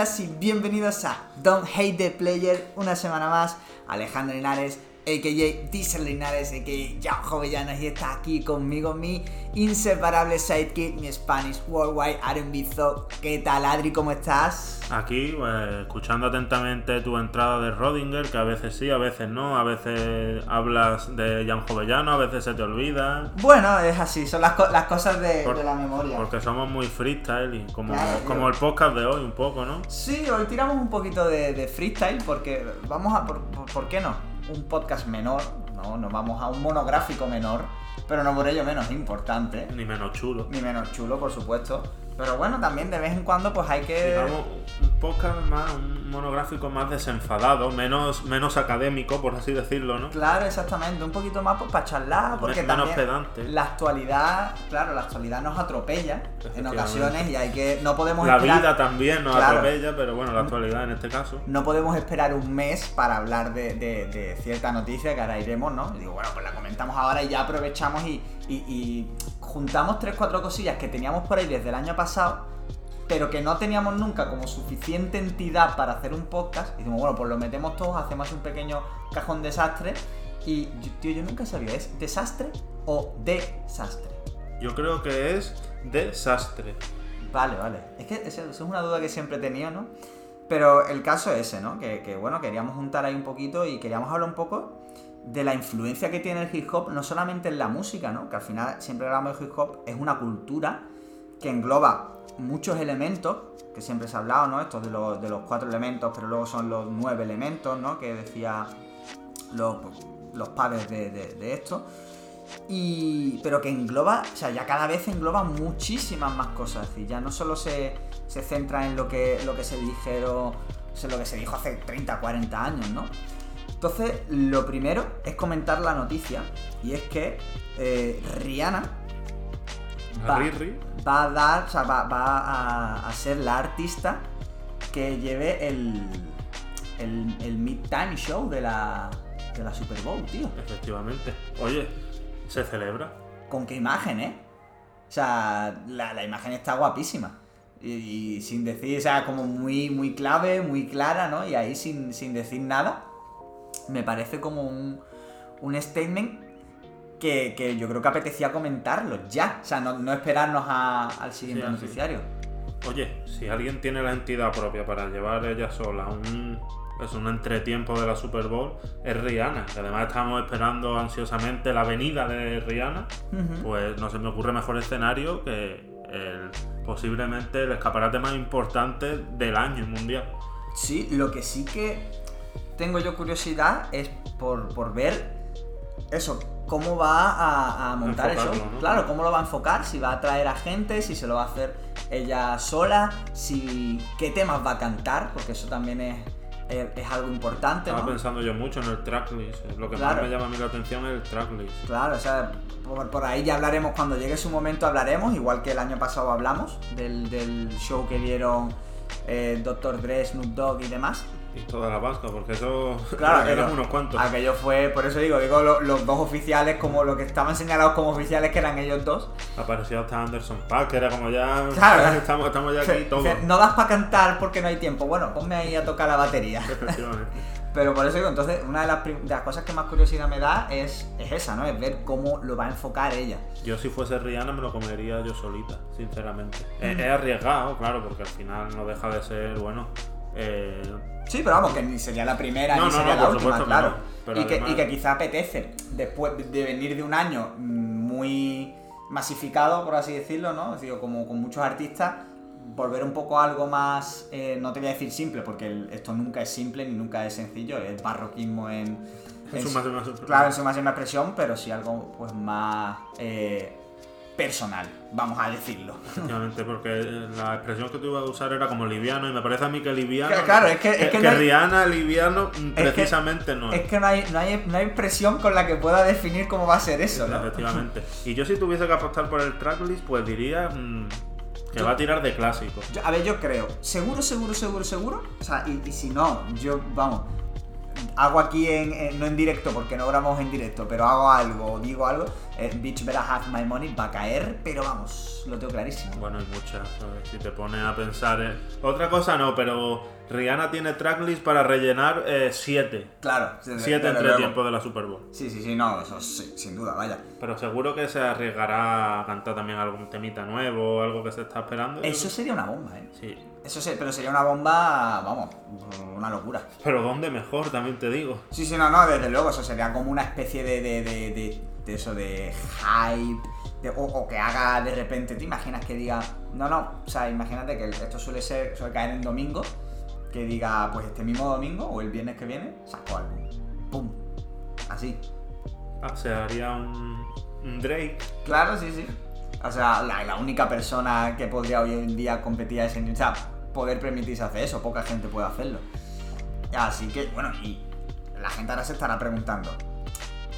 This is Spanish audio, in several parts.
Y bienvenidos a Don't Hate the Player, una semana más. Alejandro Linares, a.k.a. Diesel Linares, a.k.a. Jan Jovellanos y está aquí conmigo mi inseparable sidekick, mi Spanish Worldwide R&B Thug. ¿Qué tal Adri? ¿Cómo estás? Aquí, pues, escuchando atentamente tu entrada de Rodinger, que a veces sí, a veces no, a veces hablas de Jan Jovellano, a veces se te olvida. Bueno, es así, son las, co- las cosas de, Por- de la memoria. Porque somos muy freestyle, y como, Claro, como el podcast de hoy, un poco, ¿no? Sí, hoy tiramos un poquito de, de freestyle porque vamos a... Por, por- ¿por qué no? Un podcast menor, ¿no? Nos vamos a un monográfico menor, pero no por ello menos importante. Ni menos chulo. Ni menos chulo, por supuesto. Pero bueno, también de vez en cuando pues hay que... Digamos, un podcast más, un monográfico más desenfadado, menos, menos académico, por así decirlo, ¿no? Claro, exactamente, un poquito más pues, para charlar, porque menos también pedante. la actualidad, claro, la actualidad nos atropella en ocasiones y hay que... No podemos La esperar... vida también nos Claro. atropella, pero bueno, la actualidad en este caso. no podemos esperar un mes para hablar de, de- de cierta noticia que ahora iremos, ¿no? Y digo, bueno, pues la comentamos ahora y ya aprovechamos y, y- y juntamos tres, cuatro cosillas que teníamos por ahí desde el año pasado, pero que no teníamos nunca como suficiente entidad para hacer un podcast. Y decimos, bueno, pues lo metemos todos, hacemos un pequeño cajón desastre. Y, yo- tío, yo nunca sabía, ¿es desastre o desastre? Yo creo que es desastre. Vale, vale. Es que eso, eso es una duda que siempre he tenido, ¿no? Pero el caso es ese, ¿no? Que, que, bueno, queríamos juntar ahí un poquito y queríamos hablar un poco de la influencia que tiene el hip hop, no solamente en la música, ¿no? Que al final siempre hablamos de hip hop, es una cultura que engloba muchos elementos, que siempre se ha hablado, ¿no? Estos de los, de los cuatro elementos, pero luego son los nueve elementos, ¿no? Que decía los, los padres de, de- esto. Y, pero que engloba, o sea, ya cada vez engloba muchísimas más cosas. Es decir, ya no solo se, se centra en lo que, lo que se dijeron, lo que se dijo hace 30, 40 años, ¿no? Entonces, lo primero es comentar la noticia, y es que eh, Rihanna va, a dar, o sea, va, va a, a ser la artista que lleve el, el, el Midtime Show de la, de la Super Bowl, tío. Efectivamente. Oye, se celebra. ¿Con qué imagen, eh? O sea, la, la imagen está guapísima. Y, y sin decir, o sea, como muy, muy clave, muy clara, ¿no? Y ahí sin, sin decir nada, me parece como un, un statement que, que yo creo que apetecía comentarlo ya. O sea, no, no esperarnos a- al siguiente Sí, noticiario. Oye, si alguien tiene la entidad propia para llevar ella sola un, es un entretiempo de la Super Bowl, es Rihanna. Que además estamos esperando ansiosamente la venida de Rihanna. Pues no se me ocurre mejor escenario que el, posiblemente el escaparate más importante del año mundial. Sí, lo que sí que tengo yo curiosidad es por, por ver eso, cómo va a, a montar ¿no? Claro, cómo lo va a enfocar, si va a traer a gente, si se lo va a hacer ella sola, si qué temas va a cantar, porque eso también es, es, es algo importante, Estaba ¿no? pensando yo mucho en el tracklist. Lo que Claro. más me llama a mí la atención es el tracklist. Claro, o sea, por, por ahí ya hablaremos, cuando llegue su momento hablaremos, igual que el año pasado hablamos del, del show que dieron eh, Dr. Dre, Snoop Dogg y demás. Y toda la vasca, porque eso Claro, eran aquello- unos cuantos. Aquello fue, por eso digo, digo lo- los dos oficiales, como lo que estaban señalados como oficiales, que eran ellos dos. Apareció hasta Anderson Paak, que era como ya. Claro. estamos, estamos ya aquí todos. no das para cantar porque no hay tiempo. Bueno, ponme ahí a tocar la batería. Pero por eso digo, entonces, una de las, prim- de las cosas que más curiosidad me da es, es esa, ¿no? Es ver cómo lo va a enfocar ella. Yo si fuese Rihanna me lo comería yo solita, sinceramente. Es, Mm. es arriesgado, claro, porque al final no deja de ser, bueno. Eh, Sí, pero vamos, que ni sería la primera No, ni no, sería no, la última, supuesto claro. pero y, que, y que quizá apetece, después de venir de un año mm, muy masificado, por así decirlo, ¿no? Es decir, como con muchos artistas, volver un poco a algo más, eh, no te voy a decir simple, porque el- esto nunca es simple ni nunca es sencillo, es barroquismo en... en en su máxima super- Claro, en su máxima expresión, pero sí algo pues más eh, personal, vamos a decirlo. Efectivamente, porque la expresión que tú ibas a usar era como liviano, y me parece a mí que liviano. Que- claro, es que- es que no hay- Rihanna, liviano, Es que- precisamente no Es que no hay, no, hay, no hay expresión con la que pueda definir cómo va a ser eso, ¿no? Efectivamente. Y yo si tuviese que apostar por el tracklist, pues diría mm, que Yo- va a tirar de clásico. Yo- a ver, yo creo, seguro, seguro, seguro, seguro. O sea, y, y si no, yo, vamos, hago aquí en, no en directo porque no grabamos en directo, pero hago algo, digo algo. eh, Bitch Better Have My Money va a caer, pero vamos, lo tengo clarísimo. Bueno, hay muchas. Si te pones a pensar. eh, Otra cosa no, pero Rihanna tiene tracklist para rellenar 7. Claro, desde- 7 desde entre tiempos de la Super Bowl. Sí, sí, sí, no, eso sí, sin duda, vaya. Pero seguro que se arriesgará a cantar también algún temita nuevo, algo que se está esperando. Eso sería una bomba, ¿eh? Sí. Eso sí, pero sería una bomba, vamos, una locura. Pero ¿dónde mejor? También te digo. Sí, sí, no, no, desde luego, eso sería como una especie de, de, de, de- de eso, de hype, de- o, o que haga de repente, ¿te imaginas que diga, no, no, o sea, imagínate que esto suele ser, suele caer en domingo, que diga, pues este mismo domingo o el viernes que viene, saco álbum, pum, así. Ah, se haría un, un Drake. Claro, sí, sí. O sea, la, la única persona que podría hoy en día competir a ese nivel, o sea, poder permitirse hacer eso, poca gente puede hacerlo. Así que, bueno, y la gente ahora se estará preguntando,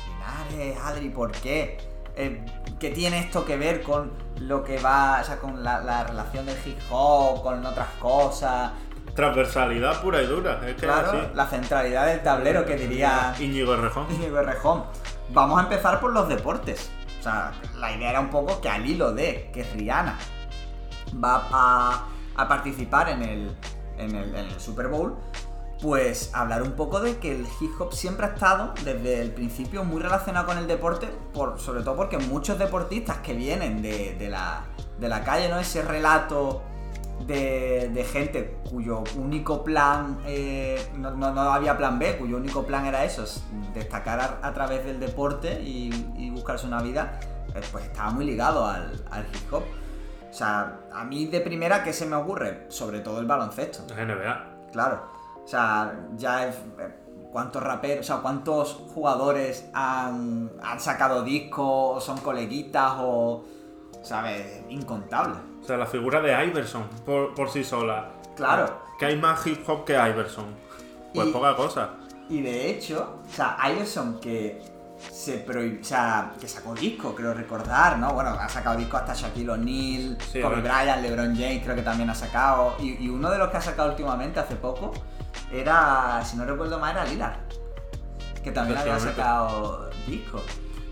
Linares, Adri, ¿por qué? Eh, ¿Qué tiene esto que ver con lo que va, o sea, con la, la relación del hip hop, con otras cosas? Transversalidad pura y dura. Es que Claro, así. la centralidad del tablero que diría Íñigo Errejón. Íñigo Errejón. Vamos a empezar por los deportes. O sea, la idea era un poco que al hilo de que Rihanna va a, a participar en el, en, el, en el Super Bowl, pues hablar un poco de que el hip hop siempre ha estado desde el principio muy relacionado con el deporte, por, sobre todo porque muchos deportistas que vienen de, de la, de la calle, ¿no? Ese relato de, de gente cuyo único plan, eh, no, no- no había plan B, cuyo único plan era eso, es destacar a, a través del deporte y, y buscarse una vida, eh, pues estaba muy ligado al, al hip hop. O sea, a mí de primera, ¿qué se me ocurre? Sobre todo el baloncesto. NBA. Claro. O sea, ya es- eh, cuántos raperos, o sea, cuántos jugadores han, han sacado discos, o son coleguitas, o. ¿Sabes? Incontable. O sea, la figura de Iverson por, por sí sola. Claro. Que hay más hip hop que Iverson. Pues Y- poca cosa. Y de hecho, o sea, Iverson que se prohib- o sea, que sacó disco, creo recordar, ¿no? Bueno, ha sacado disco hasta Shaquille O'Neal, Sí, Kobe. Bryant, LeBron James, creo que también ha sacado. Y, y uno de los que ha sacado últimamente, hace poco, era, si no recuerdo mal, era Lillard. Que también había sacado disco.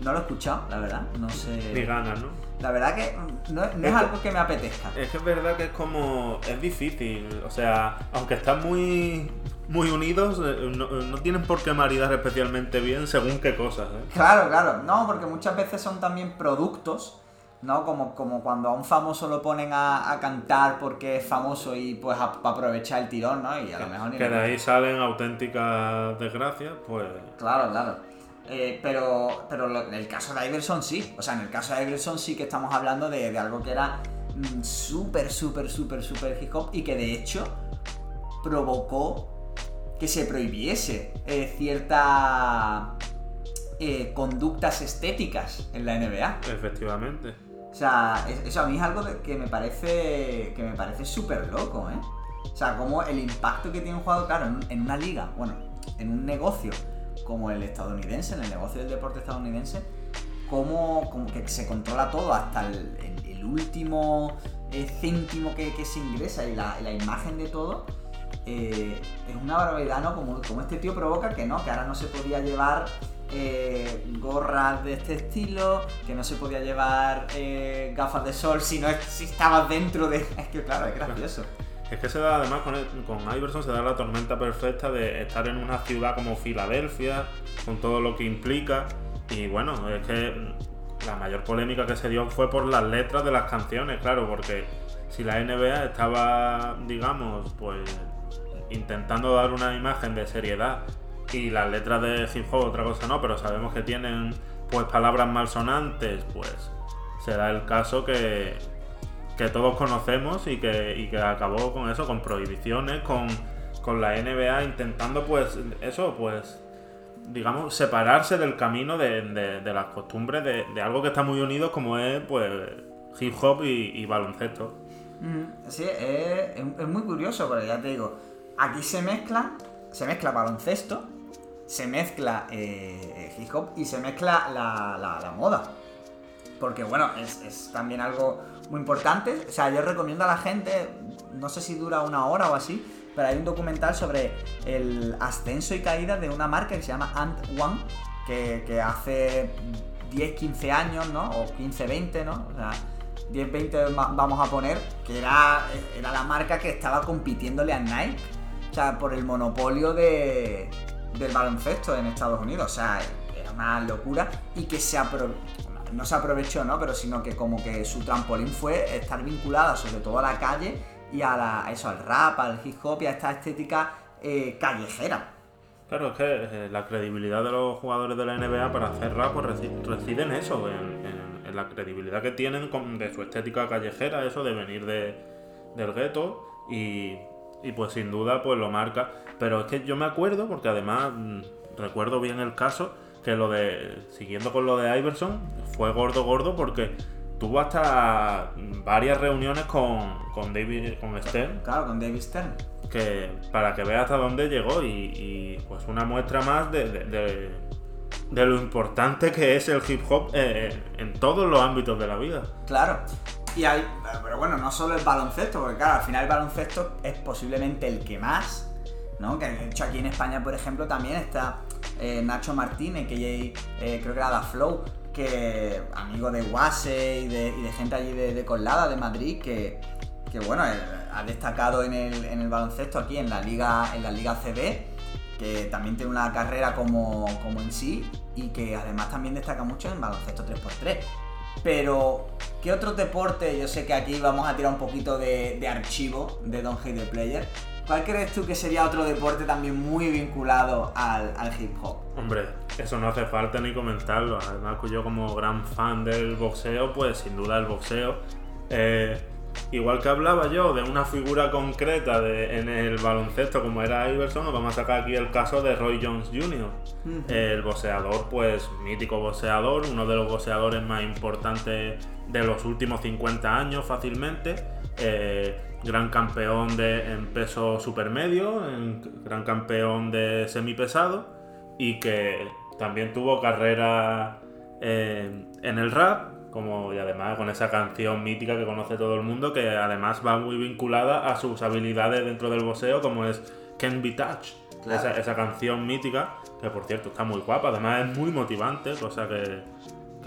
No lo he escuchado, la verdad, no sé. Ni ganas, ¿no? La verdad que no, no es algo que me apetezca. Es que es verdad que es como. Es difícil. O sea, aunque están muy. Muy unidos, eh, no, no tienen por qué maridar especialmente bien según qué cosas, ¿eh? Claro, claro. No, porque muchas veces son también productos, ¿no? Como, como cuando a un famoso lo ponen a, a cantar porque es famoso y pues a, aprovechar el tirón, ¿no? Y a lo mejor ni Que de ahí salen auténticas desgracias, pues. Claro, claro. Eh, pero pero lo- en el caso de Iverson sí. O sea, en el caso de Iverson sí que estamos hablando de, de algo que era mm, súper, súper, súper, súper hip hop y que de hecho provocó que se prohibiese eh, cierta eh, conductas estéticas en la NBA. Efectivamente. O sea, es- eso a mí es algo que me parece que me parece súper loco, ¿eh? O sea, como el impacto que tiene un jugador, claro, en una liga, bueno, en un negocio como el estadounidense, en el negocio del deporte estadounidense, como, que se controla todo hasta el, último eh, céntimo que, se ingresa y la, imagen de todo. eh, es una barbaridad, ¿no? Como, este tío provoca que no, que ahora no se podía llevar eh, gorras de este estilo, que no se podía llevar gafas de sol si no estabas dentro de. Es que claro, es gracioso. Es que se da, además, con, con Iverson se da la tormenta perfecta de estar en una ciudad como Filadelfia, con todo lo que implica. Y bueno, es que la mayor polémica que se dio fue por las letras de las canciones, claro, porque si la NBA estaba, digamos, pues intentando dar una imagen de seriedad y las letras de hip hop otra cosa no, pero sabemos que tienen pues palabras malsonantes, pues se da el caso que, que todos conocemos y que, acabó con eso, con prohibiciones, con, la NBA intentando pues eso, pues digamos, separarse del camino de, las costumbres de, algo que está muy unido como es pues hip hop y, baloncesto. Sí, es, muy curioso, porque ya te digo, aquí se mezcla, se mezcla baloncesto, se mezcla eh, hip hop y se mezcla la, moda. Porque bueno, es también algo muy importante. O sea, yo recomiendo a la gente, no sé si dura una hora o así, pero hay un documental sobre el ascenso y caída de una marca que se llama Ant One, que, hace 10, 15 años, ¿no? O 15, 20, ¿no? O sea, 10, 20 vamos a poner, que era, era la marca que estaba compitiéndole a Nike. O sea, por el monopolio de, del baloncesto en Estados Unidos. O sea, era una locura y que se no se aprovechó, ¿no? Pero sino que como que su trampolín fue estar vinculada sobre todo a la calle y a, la, eso, al rap, al hip hop y a esta estética eh, callejera. Claro, es que eh, la credibilidad de los jugadores de la NBA para hacer rap pues, reside en eso, en, la credibilidad que tienen de su estética callejera, eso de venir de, del gueto y, y, pues sin duda pues lo marca. Pero es que yo me acuerdo, porque además mm, recuerdo bien el caso, que lo de, siguiendo con lo de Iverson, fue gordo gordo porque tuvo hasta varias reuniones con, con David, con Stern. Claro, con David Stern que para que vea hasta dónde llegó y, pues una muestra más de, lo importante que es el hip hop eh, en todos los ámbitos de la vida. Claro. Y hay, pero bueno, no solo el baloncesto, porque claro, al final el baloncesto es posiblemente el que más, ¿no? Que de hecho aquí en España, por ejemplo, también está eh, Nacho Martínez, que eh, creo que era Da Flow, que amigo de Wase y de, gente allí de, de Colada, de Madrid, que, que bueno, ha destacado en el, baloncesto aquí en la liga, en la liga CB, que también tiene una carrera como, en sí y que además también destaca mucho en baloncesto 3x3. Pero, ¿qué otro deporte? Yo sé que aquí vamos a tirar un poquito de, archivo de Don't Hate the Player. ¿Cuál crees tú que sería otro deporte también muy vinculado al, hip hop? Hombre, eso no hace falta ni comentarlo. Además, yo como gran fan del boxeo, pues sin duda el boxeo. Eh, Igual que hablaba yo de una figura concreta de, en el baloncesto como era Iverson, vamos a sacar aquí el caso de Roy Jones Jr., el boxeador, pues mítico boxeador, uno de los boxeadores más importantes de los últimos 50 años fácilmente, eh, gran campeón de, en peso supermedio, gran campeón de semipesado y que también tuvo carrera eh, en el rap como y además con esa canción mítica que conoce todo el mundo, que además va muy vinculada a sus habilidades dentro del boxeo, como es Can Be Touch. Esa, canción mítica, que por cierto está muy guapa, además es muy motivante, cosa que,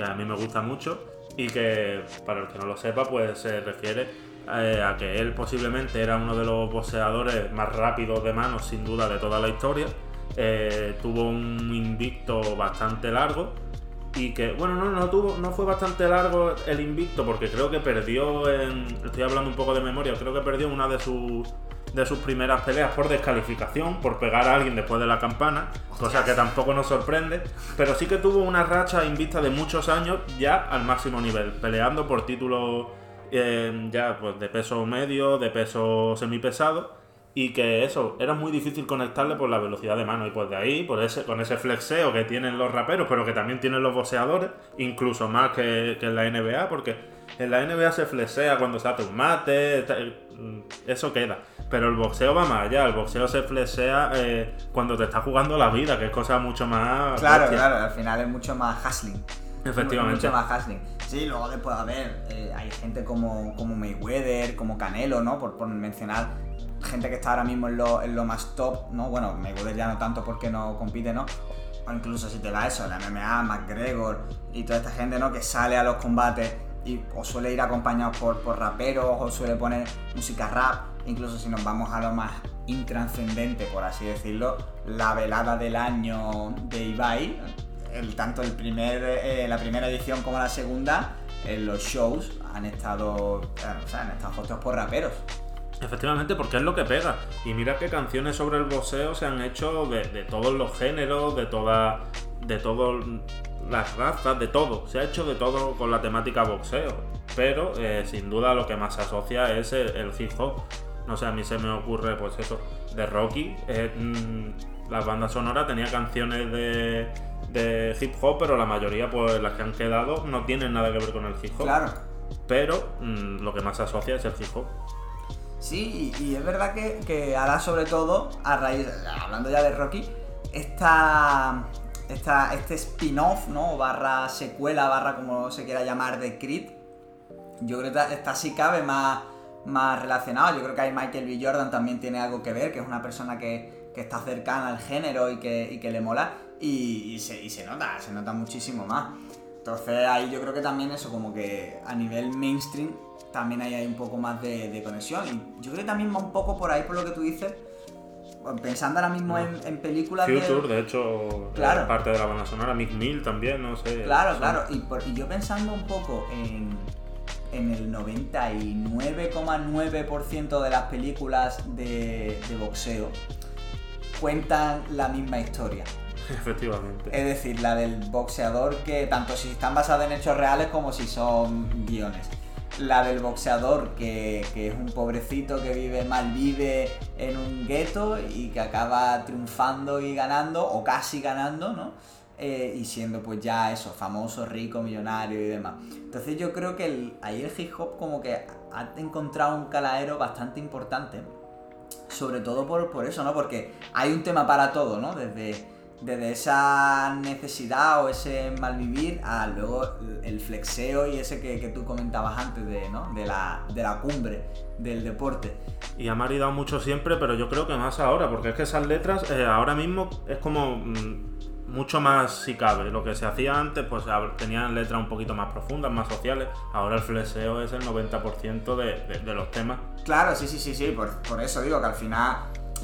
a mí me gusta mucho y que para el que no lo sepa, pues se refiere eh, a que él posiblemente era uno de los boxeadores más rápidos de manos, sin duda, de toda la historia. Eh, tuvo un invicto bastante largo y que, bueno, no, no, tuvo, no fue bastante largo el invicto porque creo que perdió en, estoy hablando un poco de memoria, creo que perdió una de sus de sus primeras peleas por descalificación, por pegar a alguien después de la campana, cosa que tampoco nos sorprende, pero sí que tuvo una racha invicta de muchos años ya al máximo nivel, peleando por títulos eh, ya pues de peso medio, de peso semipesado y que eso, era muy difícil conectarle por la velocidad de mano. Y pues de ahí, por ese, con ese flexeo que tienen los raperos, pero que también tienen los boxeadores, incluso más que, en la NBA, porque en la NBA se flexea cuando se hace un mate, mm, eso queda. Pero el boxeo va más allá, el boxeo se flexea eh, cuando te está jugando la vida, que es cosa mucho más... Claro, claro, al final es mucho más hustling. Efectivamente. Mucho más hustling. Sí, luego después, a ver, eh, hay gente como, como Mayweather, como Canelo, ¿no? Por, por mencionar gente que está ahora mismo en lo, en lo más top, ¿no? Bueno, Mayweather ya no tanto porque no compite, ¿no? O incluso si te va eso, la MMA, McGregor y toda esta gente, ¿no? Que sale a los combates y o suele ir acompañados por, por raperos o suele poner música rap. Incluso si nos vamos a lo más intranscendente, por así decirlo, la velada del año de Ibai, el, tanto el primer, eh, la primera edición como la segunda, en los shows han estado, eh, o sea, han estado por raperos. Efectivamente, porque es lo que pega. Y mira qué canciones sobre el boxeo se han hecho de, todos los géneros, de todas de todas las razas, de todo. Se ha hecho de todo con la temática boxeo. Pero eh, sin duda lo que más se asocia es el, hip hop. No sé, a mí se me ocurre, pues eso, de Rocky. Eh, mm, la banda sonora tenía canciones de, de hip hop, pero la mayoría, pues las que han quedado, no tienen nada que ver con el hip hop. Claro. Pero mm, lo que más se asocia es el hip hop. Sí, y, es verdad que, ahora sobre todo, a raíz, hablando ya de Rocky, esta, esta, este spin-off, ¿no? Barra secuela, barra como se quiera llamar, de Creed, yo creo que está sí cabe más, más relacionado. Yo creo que ahí Michael B. Jordan también tiene algo que ver, que es una persona que, está cercana al género y que, le mola, y, se, y se nota, se nota muchísimo más. Entonces ahí yo creo que también eso, como que a nivel mainstream también hay, hay un poco más de, de conexión. Y yo creo que también va un poco por ahí por lo que tú dices. Pensando ahora mismo en, en películas de- Future, de hecho, Claro. es parte de la banda sonora. Mick Mill también, no sé. Claro, son- claro. Y, por- y yo pensando un poco en, en el 99,9% de las películas de, de boxeo cuentan la misma historia. Efectivamente. Es decir, la del boxeador que tanto si están basadas en hechos reales como si son guiones. La del boxeador que, que es un pobrecito que vive mal vive en un gueto y que acaba triunfando y ganando, o casi ganando, ¿no? Eh, y siendo pues ya eso, famoso, rico, millonario y demás. Entonces yo creo que el- ahí el hip hop como que ha encontrado un caladero bastante importante. Sobre todo por, por eso, ¿no? Porque hay un tema para todo, ¿no? Desde, desde esa necesidad o ese malvivir a luego el flexeo y ese que, que tú comentabas antes de, ¿no? de, la, de la cumbre del deporte. Y ha maridado mucho siempre, pero yo creo que más ahora, porque es que esas letras eh, ahora mismo es como mm, mucho más si cabe. Lo que se hacía antes, pues tenían letras un poquito más profundas, más sociales. Ahora el flexeo es el 90% de, de- de los temas. Claro, sí, sí, sí, sí, por, por eso digo que al final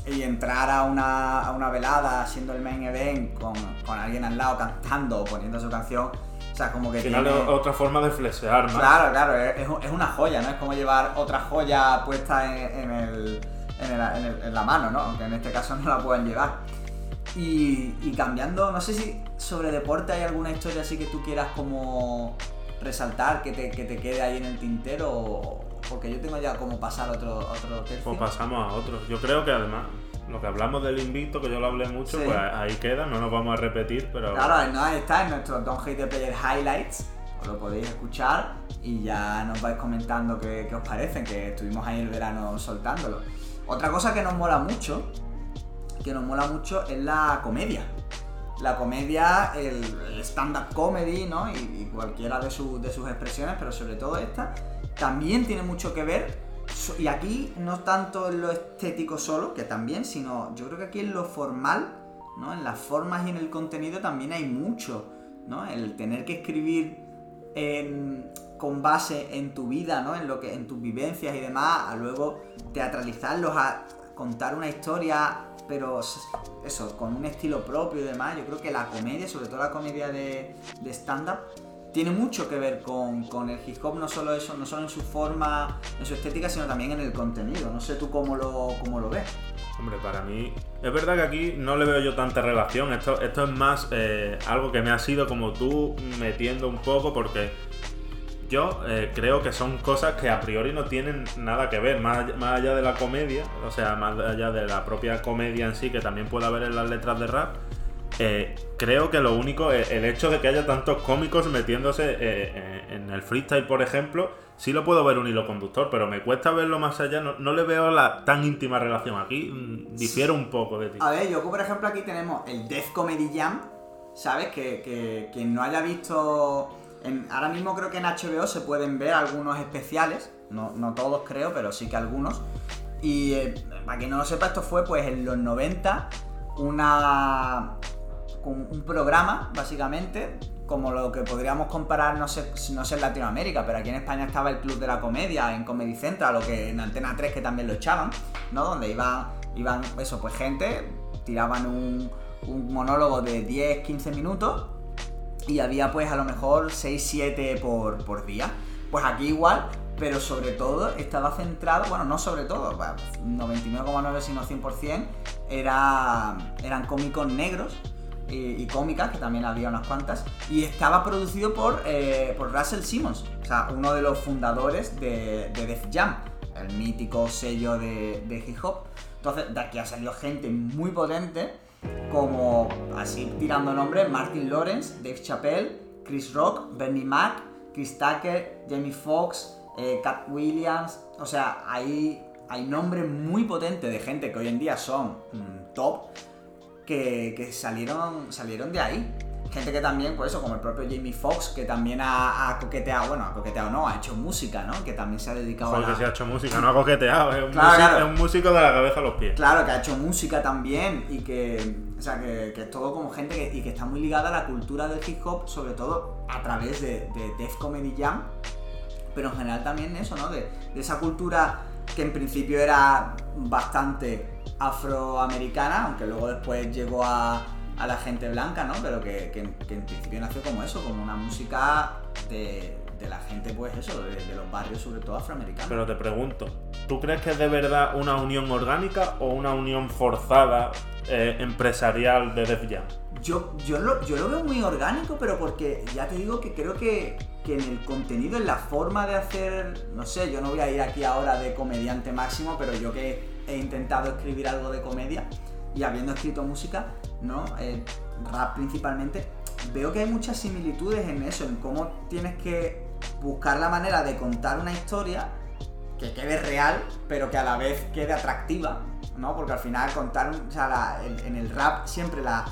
y entrar a una, a una velada siendo el main event con, con alguien al lado cantando o poniendo su canción, o sea, como que Al final tiene- es otra forma de flexear más. Claro, claro, es, es un- es una joya, ¿no? Es como llevar otra joya puesta en, en el- en el- en el- en la mano, ¿no? Aunque en este caso no la puedan llevar. Y, y cambiando, no sé si sobre deporte hay alguna historia así que tú quieras como resaltar, que te, que te quede ahí en el tintero, o- porque yo tengo ya como pasar otro, otro tercio. Pues pasamos a otros. Yo creo que además, lo que hablamos del invicto, que yo lo hablé mucho, Sí. pues ahí queda, no nos vamos a repetir, pero Claro, no, ahí está en nuestro Don't Hate the Player Highlights. Os lo podéis escuchar y ya nos vais comentando qué, qué os parecen, que estuvimos ahí el verano soltándolo. Otra cosa que nos mola mucho, que nos mola mucho es la comedia. La comedia, el, stand-up comedy, ¿no? Y, cualquiera de, de sus expresiones, pero sobre todo esta, también tiene mucho que ver. Y aquí no tanto en lo estético solo, que también, sino yo creo que aquí en lo formal, ¿no? En las formas y en el contenido también hay mucho, ¿no? El tener que escribir con base en tu vida, ¿no? En lo que, en tus vivencias y demás, a luego teatralizarlos, a contar una historia, pero eso, con un estilo propio y demás. Yo creo que la comedia, sobre todo la comedia de, stand-up, tiene mucho que ver con, con el hip hop, no solo eso, no solo en su forma, en su estética, sino también en el contenido. No sé tú cómo lo, cómo lo ves. Hombre, para mí. Es verdad que aquí no le veo yo tanta relación. Esto, esto es más eh, algo que me ha sido como tú metiendo un poco, porque yo eh, creo que son cosas que a priori no tienen nada que ver, más, allá- más allá de la comedia, o sea, más allá de la propia comedia en sí, que también puede haber en las letras de rap. eh, creo que lo único, el hecho de que haya tantos cómicos metiéndose eh, en el freestyle, por ejemplo, sí lo puedo ver un hilo conductor, pero me cuesta verlo más allá, no, no le veo la tan íntima relación. Aquí mm, difiero un poco de ti. A ver, yo por ejemplo aquí tenemos el Death Comedy Jam, ¿sabes? Que, que quien no haya visto... ahora mismo creo que en HBO se pueden ver algunos especiales, no, todos creo, pero sí que algunos. Y eh, para quien no lo sepa, esto fue pues en los 90 una, con un programa, básicamente, como lo que podríamos comparar, no sé, no sé en Latinoamérica, pero aquí en España estaba el Club de la Comedia, en Comedy Central, o que en Antena 3 que también lo echaban, ¿no? Donde iban, iban eso, pues gente, tiraban un, un monólogo de 10, 15 minutos y había pues a lo mejor 6, 7 por, por día. Pues aquí igual, pero sobre todo estaba centrado, bueno, no sobre todo, va, 99,9 sino 100%, era, eran cómicos negros y, y cómicas, que también había unas cuantas, y estaba producido por, eh, por Russell Simmons, o sea, uno de los fundadores de, de Def Jam, el mítico sello de, de hip hop. Entonces, de aquí ha salido gente muy potente, como así tirando nombres, Martin Lawrence, Dave Chappelle, Chris Rock, Bernie Mac, Chris Tucker, Jamie Foxx, eh, Cat Williams, o sea, hay, hay nombres muy potentes de gente que hoy en día son mm, top que, que salieron, salieron de ahí. Gente que también, pues eso, como el propio Jamie Foxx, que también ha, coqueteado, bueno, ha coqueteado no, ha hecho música, ¿no? Que también se ha dedicado a la... se ha hecho música, no ha coqueteado, es un, músico, es un, músico, de la cabeza a los pies. Claro, que ha hecho música también y que, o sea, que, es todo como gente que, y que está muy ligada a la cultura del hip hop, sobre todo a través de, de Def Comedy Jam, pero en general también eso, ¿no? De, de esa cultura que en principio era bastante afroamericana, aunque luego después llegó a a la gente blanca, ¿no? Pero que, en principio nació como eso, como una música de, la gente, pues eso, de, los barrios, sobre todo afroamericanos. Pero te pregunto, ¿tú crees que es de verdad una unión orgánica o una unión forzada eh, empresarial de Def Jam? Yo, yo, lo, yo lo veo muy orgánico, pero porque ya te digo que creo que, que en el contenido, en la forma de hacer, no sé, yo no voy a ir aquí ahora de comediante máximo, pero yo que he intentado escribir algo de comedia y habiendo escrito música, ¿no? Eh, rap principalmente, veo que hay muchas similitudes en eso, en cómo tienes que buscar la manera de contar una historia que quede real, pero que a la vez quede atractiva, ¿no? Porque al final contar, o sea, en el rap siempre la,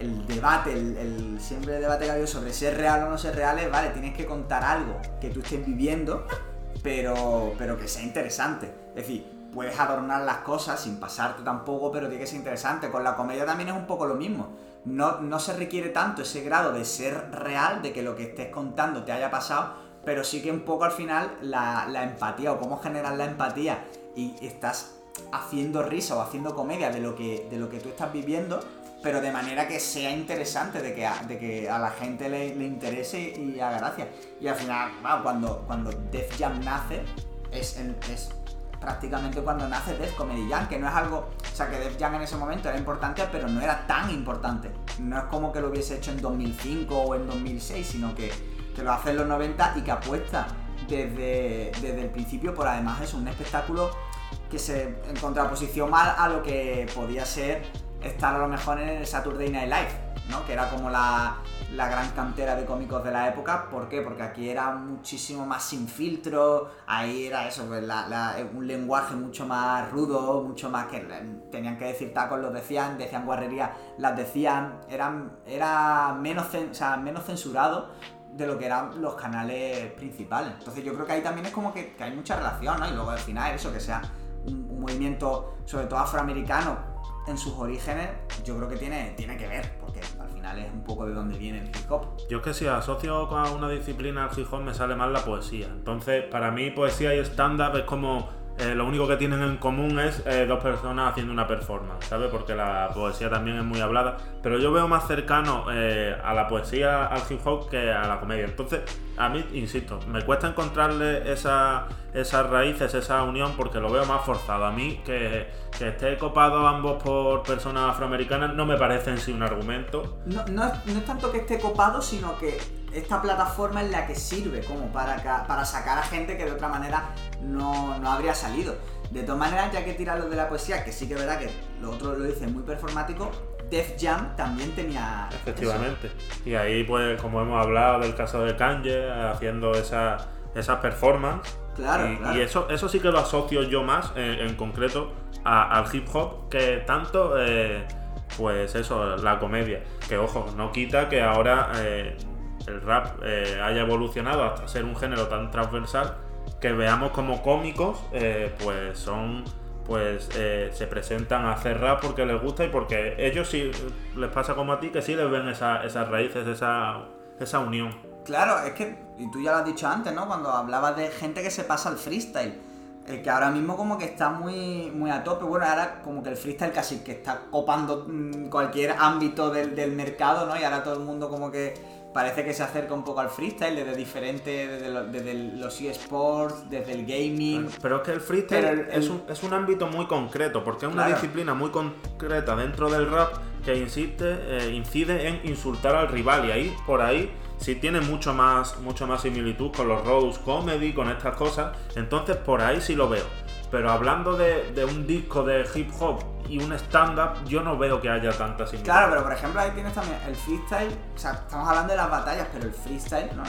el debate, el, siempre el debate que ha habido sobre ser real o no ser real es, vale, tienes que contar algo que tú estés viviendo, pero, pero que sea interesante. Es decir, puedes adornar las cosas sin pasarte tampoco, pero tiene que ser interesante. Con la comedia también es un poco lo mismo. No, no se requiere tanto ese grado de ser real, de que lo que estés contando te haya pasado, pero sí que un poco al final la, empatía o cómo generar la empatía y estás haciendo risa o haciendo comedia de lo que, de lo que tú estás viviendo, pero de manera que sea interesante, de que a, de que a la gente le, interese y haga gracia. Y al final, cuando, cuando Def Jam nace, es prácticamente cuando nace Def Comedy Jam, que no es algo, o sea, que Def Jam en ese momento era importante, pero no era tan importante. No es como que lo hubiese hecho en 2005 o en 2006, sino que, que lo hace en los 90 y que apuesta desde, desde el principio por además es un espectáculo que se en contraposición mal a lo que podía ser estar a lo mejor en el Saturday Night Live, ¿no? Que era como la, la gran cantera de cómicos de la época. ¿Por qué? Porque aquí era muchísimo más sin filtro, ahí era eso, pues, un lenguaje mucho más rudo, mucho más que tenían que decir tacos, los decían, decían guarrerías, las decían, eran, era menos, menos censurado de lo que eran los canales principales. Entonces yo creo que ahí también es como que, hay mucha relación, ¿no? Y luego al final eso, que sea un movimiento, sobre todo afroamericano, en sus orígenes, yo creo que tiene, tiene que ver, porque al final es un poco de donde viene el hip hop. Yo es que si asocio con una disciplina al hip me sale más la poesía. Entonces, para mí poesía y stand-up es como eh, lo único que tienen en común es eh, dos personas haciendo una performance, ¿sabes? Porque la poesía también es muy hablada, pero yo veo más cercano eh, a la poesía al hip hop que a la comedia. Entonces, a mí, insisto, me cuesta encontrarle esa, esas raíces, esa unión, porque lo veo más forzado. A mí, que, que esté copado ambos por personas afroamericanas, no me parece en sí un argumento. No, no, no es tanto que esté copado, sino que esta plataforma es la que sirve como para, para sacar a gente que de otra manera no, habría salido. De todas maneras, ya que tirar lo de la poesía, que sí que es verdad que lo otro lo dice muy performático, Def Jam también tenía. Efectivamente. Y ahí, pues, como hemos hablado del caso de Kanye, haciendo esas esa performances. Claro y, eso, eso sí que lo asocio yo más, en, concreto, al hip hop, que tanto. Eh, pues eso, la comedia. Que ojo, no quita que ahora eh, el rap eh, haya evolucionado hasta ser un género tan transversal que veamos como cómicos eh, pues son pues eh, se presentan a hacer rap porque les gusta y porque ellos sí les pasa como a ti que sí les ven esas raíces, esa, esa unión. Claro, es que, y tú ya lo has dicho antes, ¿no? Cuando hablabas de gente que se pasa al freestyle, que ahora mismo como que está muy, muy a tope, bueno, ahora como que el freestyle casi que está copando mm, cualquier ámbito del, del mercado, ¿no? Y ahora todo el mundo como que parece que se acerca un poco al freestyle, desde diferente, desde, los eSports, desde el gaming. Pero es que el freestyle Es, un, es, un, ámbito muy concreto, porque es una disciplina muy concreta dentro del rap que insiste, eh, incide en insultar al rival. Y ahí, por ahí, sí tiene mucho más, mucho más similitud con los roads comedy, con estas cosas. Entonces por ahí sí lo veo. Pero hablando de, de un disco de hip hop y un stand-up, yo no veo que haya tanta similitud. Claro, pero por ejemplo ahí tienes también el freestyle, o sea, estamos hablando de las batallas, pero el freestyle, ¿no?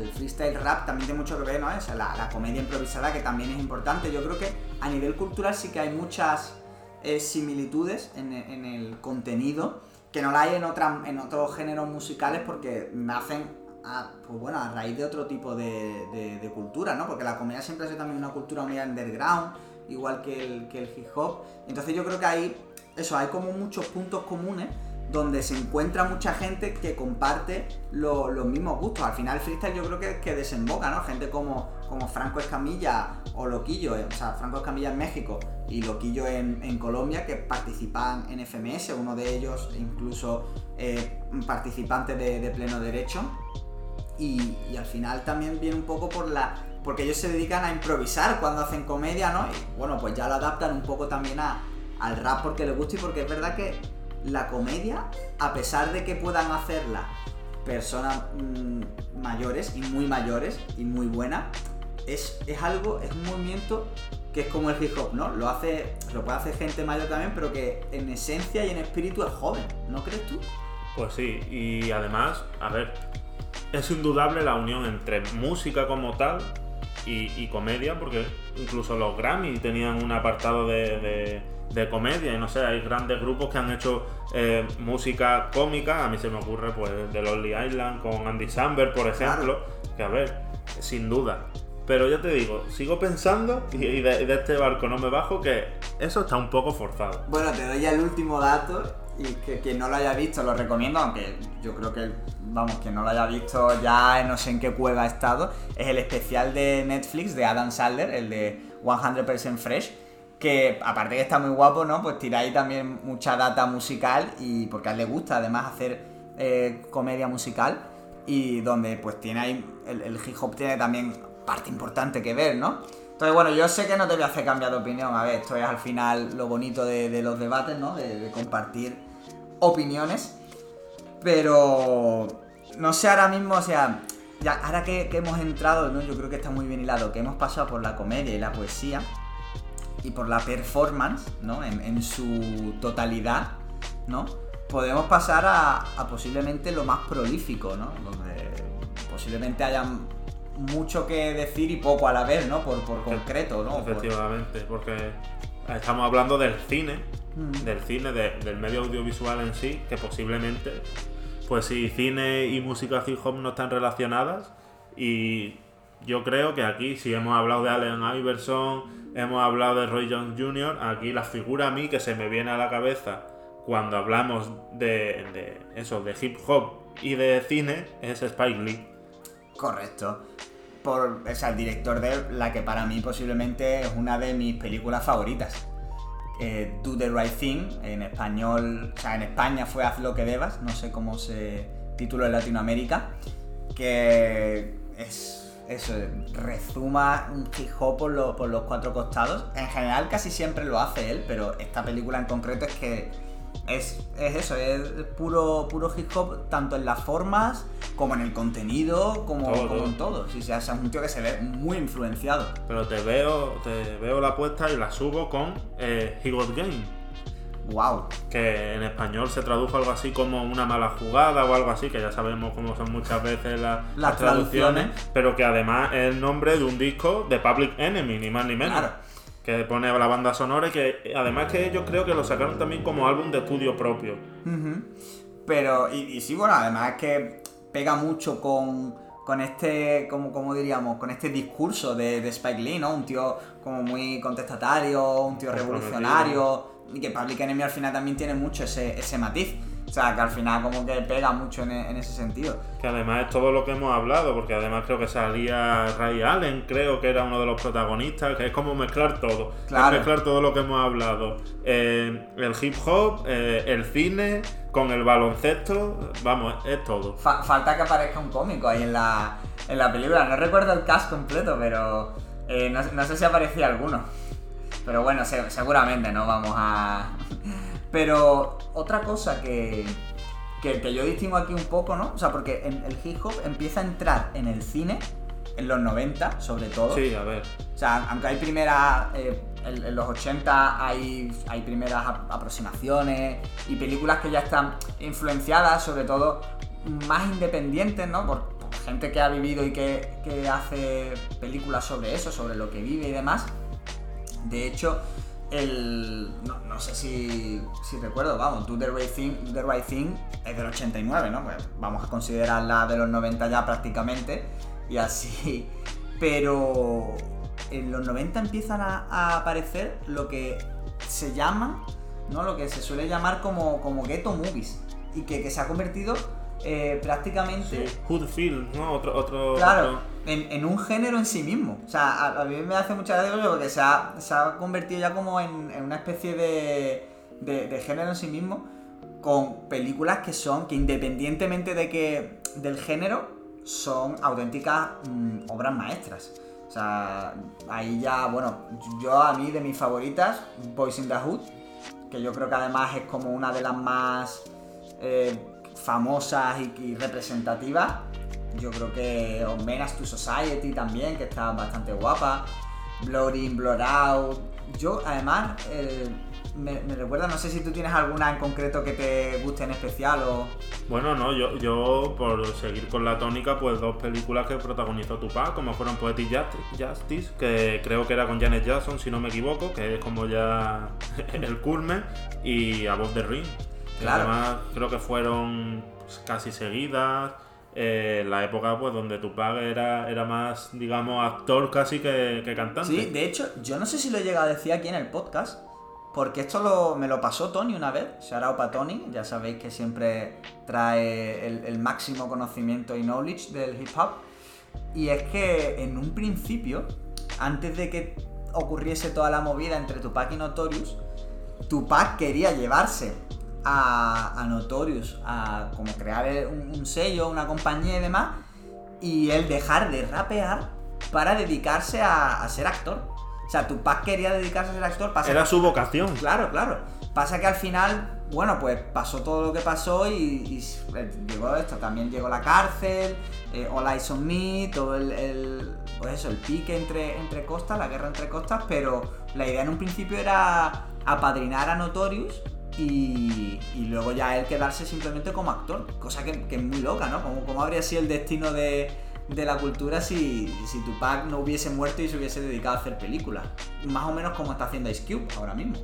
el, freestyle rap también tiene mucho que ver, ¿no? O sea, la, comedia improvisada que también es importante. Yo creo que a nivel cultural sí que hay muchas eh, similitudes en, en, el contenido que no la hay en, otra, en otros géneros musicales porque nacen a, pues bueno, a raíz de otro tipo de, cultura, ¿no? Porque la comedia siempre ha sido también una cultura muy underground, igual que el, que el hip hop. Entonces yo creo que hay, eso, hay como muchos puntos comunes donde se encuentra mucha gente que comparte lo- los mismos gustos. Al final el freestyle yo creo que, que desemboca, ¿no? Gente como, como Franco Escamilla o Loquillo, eh, o sea, Franco Escamilla en México y Loquillo en, en Colombia, que participan en FMS, uno de ellos incluso eh, participante de pleno derecho. Y, al final también viene un poco por la... Porque ellos se dedican a improvisar cuando hacen comedia, ¿no? Y bueno, pues ya lo adaptan un poco también a, al rap porque les gusta y porque es verdad que la comedia, a pesar de que puedan hacerla personas mm, mayores y muy mayores y muy buenas, es, es algo, es un movimiento que es como el hip hop, ¿no? Lo hace, lo puede hacer gente mayor también, pero que en esencia y en espíritu es joven, ¿no crees tú? Pues sí, y además, a ver, es indudable la unión entre música como tal y, y comedia, porque incluso los Grammy tenían un apartado de, de- de comedia, y no sé, hay grandes grupos que han hecho eh, música cómica, a mí se me ocurre pues de Lonely Island con Andy Samberg, por ejemplo, que a ver, sin duda. Pero ya te digo, sigo pensando y, y de, y de este barco no me bajo que eso está un poco forzado. Bueno, te doy ya el último dato y que quien no lo haya visto lo recomiendo, aunque yo creo que, vamos, quien no lo haya visto ya no sé en qué cueva ha estado, es el especial de Netflix de Adam Sandler, el de 100% Fresh, que aparte que está muy guapo, ¿no? Pues tira ahí también mucha data musical y porque a él le gusta además hacer eh, comedia musical y donde pues tiene ahí, el, el hip hop tiene también parte importante que ver, ¿no? Entonces, bueno, yo sé que no te voy a hacer cambiar de opinión. A ver, esto es al final lo bonito de, los debates, ¿no? De, compartir opiniones. Pero no sé ahora mismo, o sea, ahora que, hemos entrado, ¿no? Yo creo que está muy bien hilado, que hemos pasado por la comedia y la poesía y por la performance, ¿no? En, su totalidad, ¿no? Podemos pasar a, posiblemente lo más prolífico, ¿no? Donde posiblemente haya mucho que decir y poco a la vez, ¿no? Por, por concreto, ¿no? Efectivamente, porque estamos hablando del cine, Mm. del cine, de- del medio audiovisual en sí, que posiblemente, pues si cine y música hip hop no están relacionadas, y yo creo que aquí, si hemos hablado de Allen Iverson, hemos hablado de Roy Jones Jr., aquí la figura a mí que se me viene a la cabeza cuando hablamos de, de eso, de hip hop y de cine, es Spike Lee. Correcto. Por, o sea, el director de la que para mí posiblemente es una de mis películas favoritas. Eh, Do the Right Thing, en español, o sea, en España fue Haz lo que debas, no sé cómo se tituló en Latinoamérica, que es eso, rezuma un hop por, por los cuatro costados. En general casi siempre lo hace él, pero esta película en concreto es que es, es eso, es puro, puro hip hop tanto en las formas como en el contenido, como, Todo, como en todo. todo. Sí, o sea, es un tío que se ve muy influenciado. Pero te veo, te veo la apuesta y la subo con eh, He Got Game. ¡Wow! que en español se tradujo algo así como una mala jugada o algo así, que ya sabemos cómo son muchas veces la- Las las traducciones, traducciones. pero que además es el nombre de un disco de Public Enemy, ni más ni menos. Claro. Que pone la banda sonora y que además que ellos creo que lo sacaron también como álbum de estudio propio. Pero, y, y sí, bueno, además es que pega mucho con, con este, como, como diríamos, con este discurso de, de Spike Lee, ¿no? Un tío como muy contestatario, un tío revolucionario, y que Public Enemy al final también tiene mucho ese, ese matiz. O sea, que al final como que pega mucho en, e- en ese sentido. Que además es todo lo que hemos hablado, porque además creo que salía Ray Allen, creo que era uno de los protagonistas, que es como mezclar todo. Es Claro. mezclar todo lo que hemos hablado. Eh, el hip hop, eh, el cine, con el baloncesto, vamos, es todo. Fa- falta que aparezca un cómico ahí en la, en la película. No recuerdo el cast completo, pero eh, no, no sé si aparecía alguno. Pero bueno, se- seguramente no vamos a... Pero otra cosa que, que, que yo distingo aquí un poco, ¿no? O sea, porque en- el hip hop empieza a entrar en el cine en los 90, sobre todo. Sí, a ver. O sea, aunque hay primeras. eh, en, en los 80 hay, hay primeras ap- aproximaciones y películas que ya están influenciadas, sobre todo más independientes, ¿no? Por, por gente que ha vivido y que, que hace películas sobre eso, sobre lo que vive y demás. De hecho, el. No, no sé si, si recuerdo, vamos, Do the, right thing, Do the Right Thing es del 89, ¿no? Pues vamos a considerarla de los 90 ya prácticamente. Y así. Pero en los 90 empiezan a, a aparecer lo que se llaman, ¿no? Lo que se suele llamar como, como ghetto movies. Y que, que se ha convertido eh, prácticamente. Sí, Hood Film, ¿no? Otro, otro, Claro, otro- en, un género en sí mismo. O sea, a, mí me hace mucha gracia porque se ha, se ha convertido ya como en, una especie de, de, género en sí mismo, con películas que son, que independientemente de que del género, son auténticas mm, obras maestras. O sea, ahí ya, bueno, yo a mí de mis favoritas, Boys in the Hood, que yo creo que además es como una de las más eh, famosas y representativas. Yo creo que o Menace to Society también, que está bastante guapa. Blood In, Blood Out. Yo, además, eh, me, me recuerda, no sé si tú tienes alguna en concreto que te guste en especial o. Bueno, no, yo, yo por seguir con la tónica, pues dos películas que protagonizó Tupac, como fueron Poetic Justi- Justice, que creo que era con Janet Jackson, si no me equivoco, que es como ya el culmen, y Above the Ring. Claro. Además, creo que fueron casi seguidas. Eh, la época pues donde Tupac era, era más, digamos, actor casi que, cantante. Sí, de hecho, yo no sé si lo he llegado a decir aquí en el podcast, porque esto lo- me lo pasó Tony una vez, out para Tony, ya sabéis que siempre trae el, el máximo conocimiento y knowledge del hip hop, y es que en un principio, antes de que ocurriese toda la movida entre Tupac y Notorious, Tupac quería llevarse a, a Notorious a como crear un, un sello, una compañía y demás, y él dejar de rapear para dedicarse a, a ser actor. O sea, Tupac quería dedicarse a ser actor, pasa Era que- su vocación. Claro, claro. Pasa que al final, bueno, pues pasó todo lo que pasó y, y eh, llegó esto, también llegó la cárcel, eh, All Eyes on Me, todo el, el- pues eso, el pique entre, entre costas, la guerra entre costas, pero la idea en un principio era apadrinar a Notorious y, y luego ya él quedarse simplemente como actor, cosa que, que es muy loca, ¿no? Como, como habría sido el destino de, de la cultura si, si Tupac no hubiese muerto y se hubiese dedicado a hacer películas. Más o menos como está haciendo Ice Cube ahora mismo.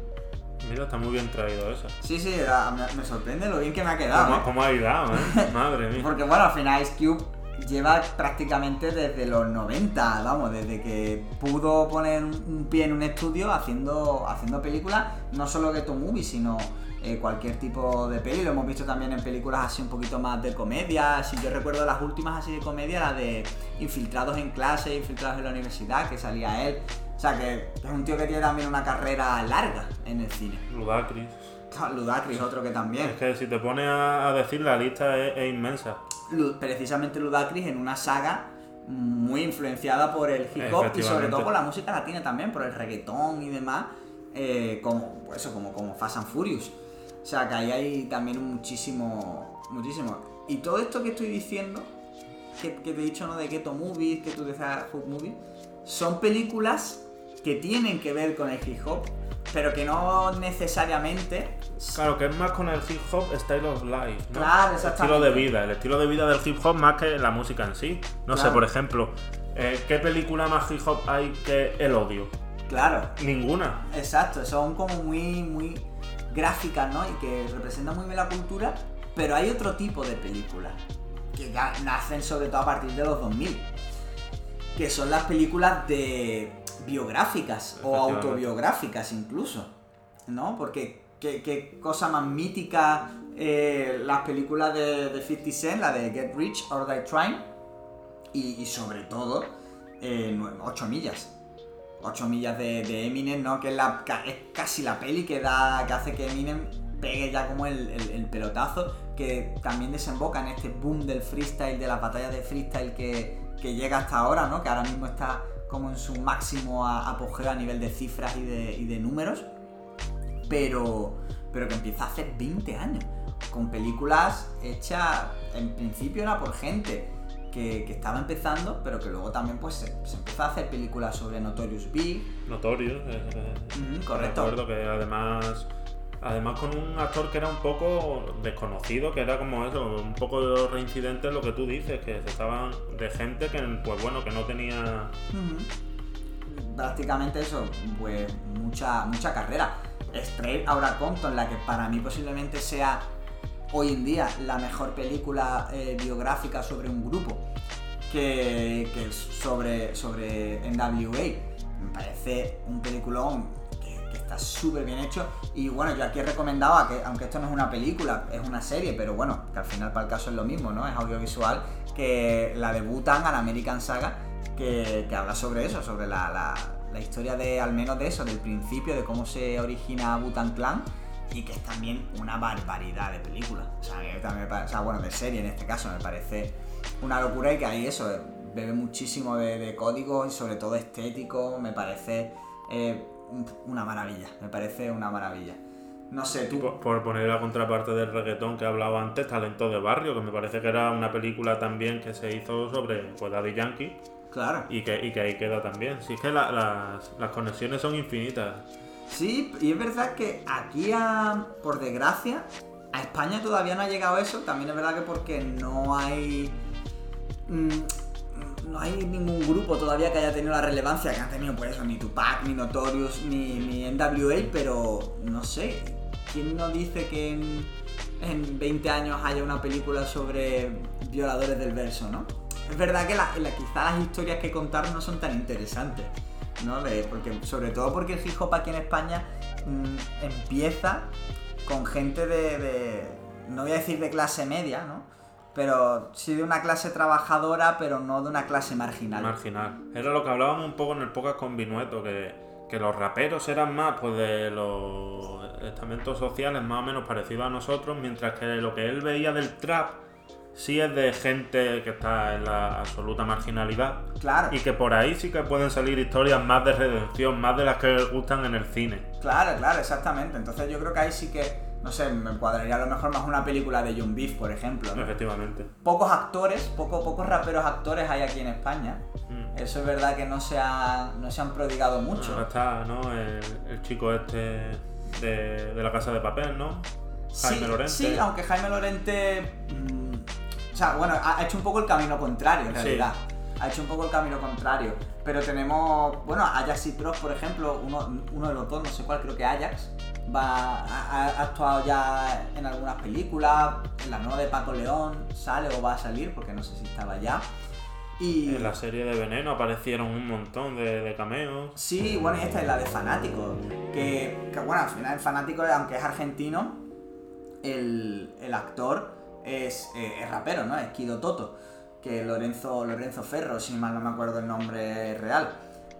Mira, está muy bien traído esa. Sí, sí, me, me sorprende lo bien que me ha quedado. ¿Cómo, ¿eh? cómo ha hilado, eh? Madre mía. Porque bueno, al final Ice Cube lleva prácticamente desde los 90, vamos, desde que pudo poner un, pie en un estudio haciendo, haciendo películas, no solo Ghetto Movie, sino eh, cualquier tipo de peli. Lo hemos visto también en películas así un poquito más de comedia. Si yo recuerdo las últimas así de comedia, la de Infiltrados en clase, Infiltrados en la universidad, que salía él. O sea que es un tío que tiene también una carrera larga en el cine. Ludacris. Ludacris, otro que también. Es que si te pones a, decir la lista es, es inmensa. Precisamente Ludacris en una saga muy influenciada por el hip hop y sobre todo por la música latina también, por el reggaetón y demás, eh, como pues eso, como, como Fast and Furious. O sea que ahí hay también muchísimo, muchísimo. Y todo esto que estoy diciendo, que, que te he dicho, ¿no? De Ghetto Movies, que tú decías Hood Movies, son películas que tienen que ver con el hip hop, pero que no necesariamente Claro, que es más con el hip hop style of life, ¿no? Claro, El estilo exactamente. de vida, el estilo de vida del hip hop más que la música en sí. No sé, por ejemplo, eh, ¿qué película más hip hop hay que El Odio? Claro, Ninguna. Exacto, son como muy, muy gráficas, ¿no? Y que representan muy bien la cultura, pero hay otro tipo de películas que nacen sobre todo a partir de los 2000, que son las películas de biográficas o autobiográficas incluso, ¿no? Porque qué, cosa más mítica eh, las películas de, de 50 Cent, la de Get Rich or Die Trying, y, sobre todo eh, 8 millas. 8 millas de, Eminem, ¿no? Que es, la, casi la peli que da que hace que Eminem pegue ya como el, el- el pelotazo, que también desemboca en este boom del freestyle, de las batallas de freestyle que, que llega hasta ahora, ¿no? Que ahora mismo está como en su máximo apogeo a nivel de cifras y de números, pero, pero que empieza hace 20 años, con películas hechas, en principio era por gente que, que estaba empezando, pero que luego también pues se, se empezó a hacer películas sobre Notorious Big. Notorio. eh, eh, Ujú, correcto. Recuerdo que además. Además con un actor que era un poco desconocido, que era como eso, un poco reincidente en lo que tú dices, que se estaban de gente que pues bueno, que no tenía prácticamente eso, pues mucha, mucha carrera. Straight Outta Compton, la que para mí posiblemente sea hoy en día la mejor película eh, biográfica sobre un grupo que, sobre, sobre NWA. Me parece un peliculón que, está súper bien hecho. Y bueno, yo aquí recomendaba que, aunque esto no es una película, es una serie, pero bueno, que al final para el caso es lo mismo, ¿no? Es audiovisual, que la de Butan al American Saga, que, habla sobre eso, sobre la, la, la historia de, al menos de eso, del principio, de cómo se origina Butan Clan y que es también una barbaridad de película. O sea, mí también o sea, bueno, de serie en este caso, me parece una locura y que ahí eso, eh, bebe muchísimo de, de códigos y sobre todo estético, me parece eh, un- una maravilla, me parece una maravilla. No sé, tú... Por, por poner la contraparte del reggaetón que hablaba antes, Talento de Barrio, que me parece que era una película también que se hizo sobre pues, Daddy Yankee Claro. y que, y que ahí queda también. Si es que la- las, las conexiones son infinitas. Sí, y es verdad que aquí, a- por desgracia, a España todavía no ha llegado eso. También es verdad que porque no hay. mm, no hay ningún grupo todavía que haya tenido la relevancia que han tenido, pues eso, ni Tupac, ni Notorious, ni, ni NWA, pero no sé. ¿Quién no dice que en, en 20 años haya una película sobre violadores del verso, no? Es verdad que la, la- las historias que contar no son tan interesantes. ¿no? Porque, sobre todo porque el hip hop aquí en España mm, empieza con gente de, no voy a decir de clase media, ¿no? Pero sí de una clase trabajadora, pero no de una clase marginal. Marginal. Era lo que hablábamos un poco en el podcast con Binueto, que, que los raperos eran más pues de los estamentos sociales más o menos parecidos a nosotros, mientras que lo que él veía del trap sí es de gente que está en la absoluta marginalidad. claro, Y que por ahí sí que pueden salir historias más de redención, más de las que gustan en el cine. claro, claro, exactamente. Entonces yo creo que ahí sí que, no sé, me cuadraría a lo mejor más una película de John Beef, por ejemplo. ¿no? Efectivamente. Pocos actores, poco, pocos raperos actores hay aquí en España. Mm. Eso es verdad que no se, ha- no se han prodigado mucho. Ahora está, ¿no? El, el chico este de, de la casa de papel, ¿no? Jaime sí, Lorente. Sí, aunque Jaime Lorente. mm, sea, bueno, ha hecho un poco el camino contrario en Sí. realidad. Ha hecho un poco el camino contrario. Pero tenemos, bueno, Ajax y Prof, por ejemplo, uno, uno de los dos, no sé cuál, creo que Ajax, va, ha, ha actuado ya en algunas películas. En la nueva de Paco León sale o va a salir, porque no sé si estaba ya. Y. En la serie de Veneno aparecieron un montón de, de cameos. Sí, bueno, y esta es la de Fanático. Que, que, bueno, al final el Fanático, aunque es argentino, el, el actor es, eh, es rapero, ¿no? Es Kido Toto. Que Lorenzo, Lorenzo Ferro, si mal no me acuerdo el nombre real.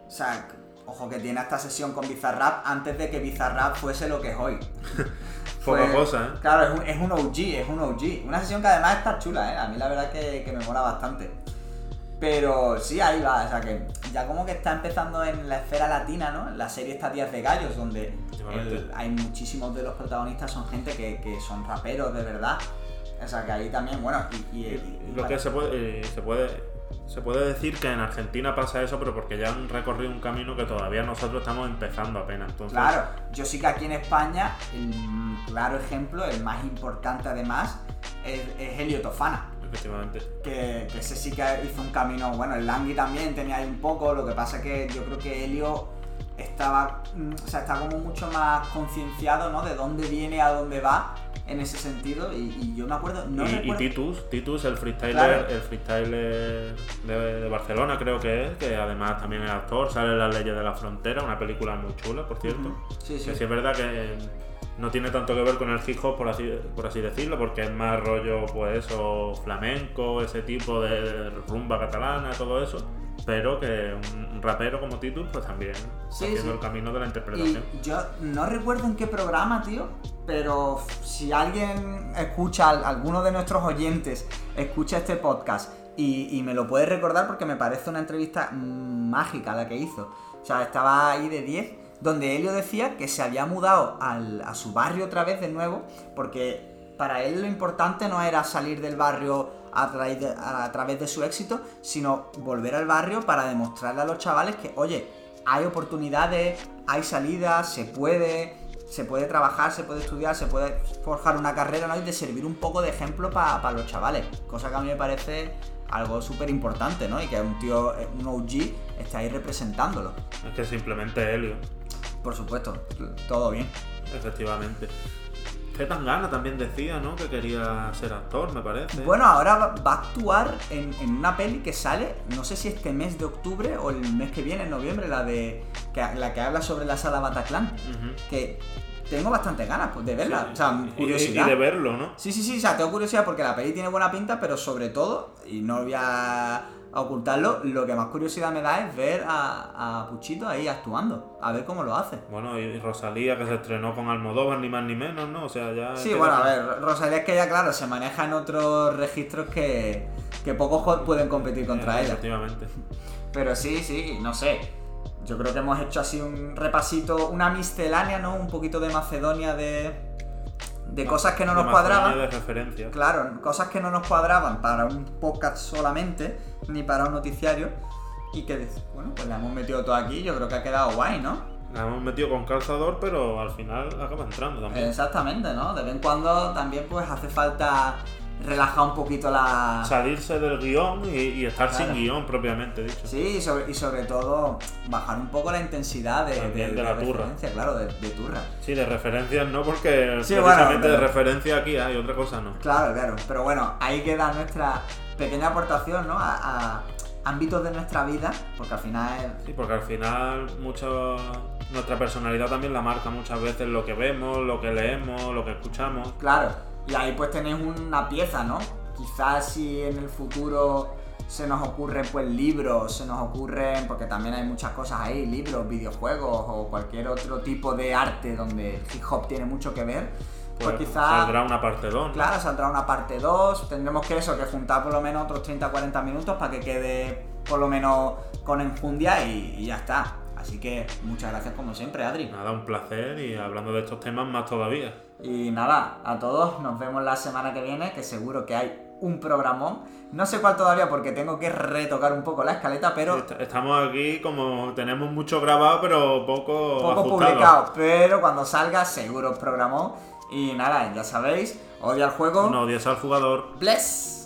O sea, ojo que tiene esta sesión con Bizarrap antes de que Bizarrap fuese lo que es hoy. Poca Fue- cosa, ¿eh? Claro, es un, es un OG, es un OG. Una sesión que además está chula, ¿eh? A mí la verdad que, que me mola bastante. Pero sí, ahí va, o sea que ya como que está empezando en la esfera latina, ¿no? La serie está Días de Gallos, donde el- hay muchísimos de los protagonistas son gente que, que son raperos de verdad. O sea que ahí también, bueno, y... y- y- y Lo para- que se puede, eh, se puede se puede decir que en Argentina pasa eso, pero porque ya han recorrido un camino que todavía nosotros estamos empezando apenas. Entonces, Claro, yo sí que aquí en España, el claro ejemplo, el más importante además, es, es Helio Tofana. efectivamente. que, que ese sí que hizo un camino, bueno, el Langui también tenía ahí un poco, lo que pasa es que yo creo que Helio estaba, mm, o sea, está como mucho más concienciado, ¿no? De dónde viene, a dónde va, en ese sentido, y, y yo me acuerdo, no y, y recuerdo... Titus, Titus, el freestyler, Claro. el freestyler de, de Barcelona creo que es, que además también es actor, sale en Las leyes de la frontera, una película muy chula, por cierto. Ujú, Sí, sí. Que sí es verdad que no tiene tanto que ver con el hip hop, por así, por así decirlo, porque es más rollo, pues eso, flamenco, ese tipo de rumba catalana, todo eso. Pero que un rapero como Titus, pues también Sí, haciendo sí. el camino de la Y interpretación. yo no recuerdo en qué programa, tío, pero si alguien escucha, al- alguno de nuestros oyentes escucha este podcast y, y me lo puede recordar porque me parece una entrevista mágica la que hizo. O sea, estaba ahí de 10, donde Helio decía que se había mudado al- a su barrio otra vez de nuevo, porque para él lo importante no era salir del barrio a, través de, a través de su éxito, sino volver al barrio para demostrarle a los chavales que, oye, hay oportunidades, hay salidas, se puede. se puede trabajar, se puede estudiar, se puede forjar una carrera, ¿no? Y de servir un poco de ejemplo para los chavales. Cosa que a mí me parece algo súper importante, ¿no? Y que un tío, un OG, está ahí representándolo. Es que simplemente Helio. Por supuesto, todo bien. Efectivamente. Tangana también decía, ¿no? Que quería ser actor, me parece. Bueno, ahora va a actuar en, una peli que sale, no sé si este mes de octubre o el mes que viene, en noviembre, la de que, la que habla sobre la sala Bataclan. Que tengo bastante ganas pues, de verla. o sea, curiosidad. Y, de verlo, ¿no? Sí, sí, sí, o sea, tengo curiosidad porque la peli tiene buena pinta, pero sobre todo, y no voy a a ocultarlo, lo que más curiosidad me da es ver a, a, Puchito ahí actuando, a ver cómo lo hace. Bueno, y Rosalía que se estrenó con Almodóvar, ni más ni menos, ¿no? O sea, ya... Sí, bueno, a ver, Rosalía es que ya, claro, se maneja en otros registros que, que pocos pueden competir contra ella. Efectivamente. Pero sí, sí, no sé. Yo creo que hemos hecho así un repasito, una miscelánea, ¿no? Un poquito de Macedonia de de cosas que no nos cuadraban. De referencia. Claro, cosas que no nos cuadraban para un podcast solamente, ni para un noticiario. Y que, bueno, pues la hemos metido todo aquí, yo creo que ha quedado guay, ¿no? La hemos metido con calzador, pero al final acaba entrando también. Exactamente, ¿no? De vez en cuando también pues hace falta relajar un poquito la... Salirse del guion y, estar sin guion propiamente dicho. Sí, y sobre, y sobre, todo bajar un poco la intensidad de, de, la turra. Claro, de, turra. Sí, de referencias no, porque precisamente de referencia aquí hay, otra cosa no. Claro, claro. Pero bueno, ahí queda nuestra pequeña aportación, ¿no? A, ámbitos de nuestra vida, porque al final... Sí, porque al final mucho... Nuestra personalidad también la marca muchas veces lo que vemos, lo que leemos, lo que escuchamos. Claro, y ahí pues tenéis una pieza, ¿no? Quizás si en el futuro se nos ocurren pues libros, se nos ocurren, porque también hay muchas cosas ahí, libros, videojuegos o cualquier otro tipo de arte donde el hip hop tiene mucho que ver, pues, pues quizás... Saldrá una parte 2. Claro, saldrá una parte 2, tendremos que eso, que juntar por lo menos otros 30-40 minutos para que quede por lo menos con enjundia y, y ya está. Así que muchas gracias como siempre, Adri. Nada, un placer y hablando de estos temas más todavía. Y nada, a todos nos vemos la semana que viene, que seguro que hay un programón. No sé cuál todavía porque tengo que retocar un poco la escaleta, pero... Estamos aquí como tenemos mucho grabado, pero poco... Poco publicado, pero cuando salga seguro programón. Y nada, ya sabéis, odia al juego. No odias al jugador. Bless.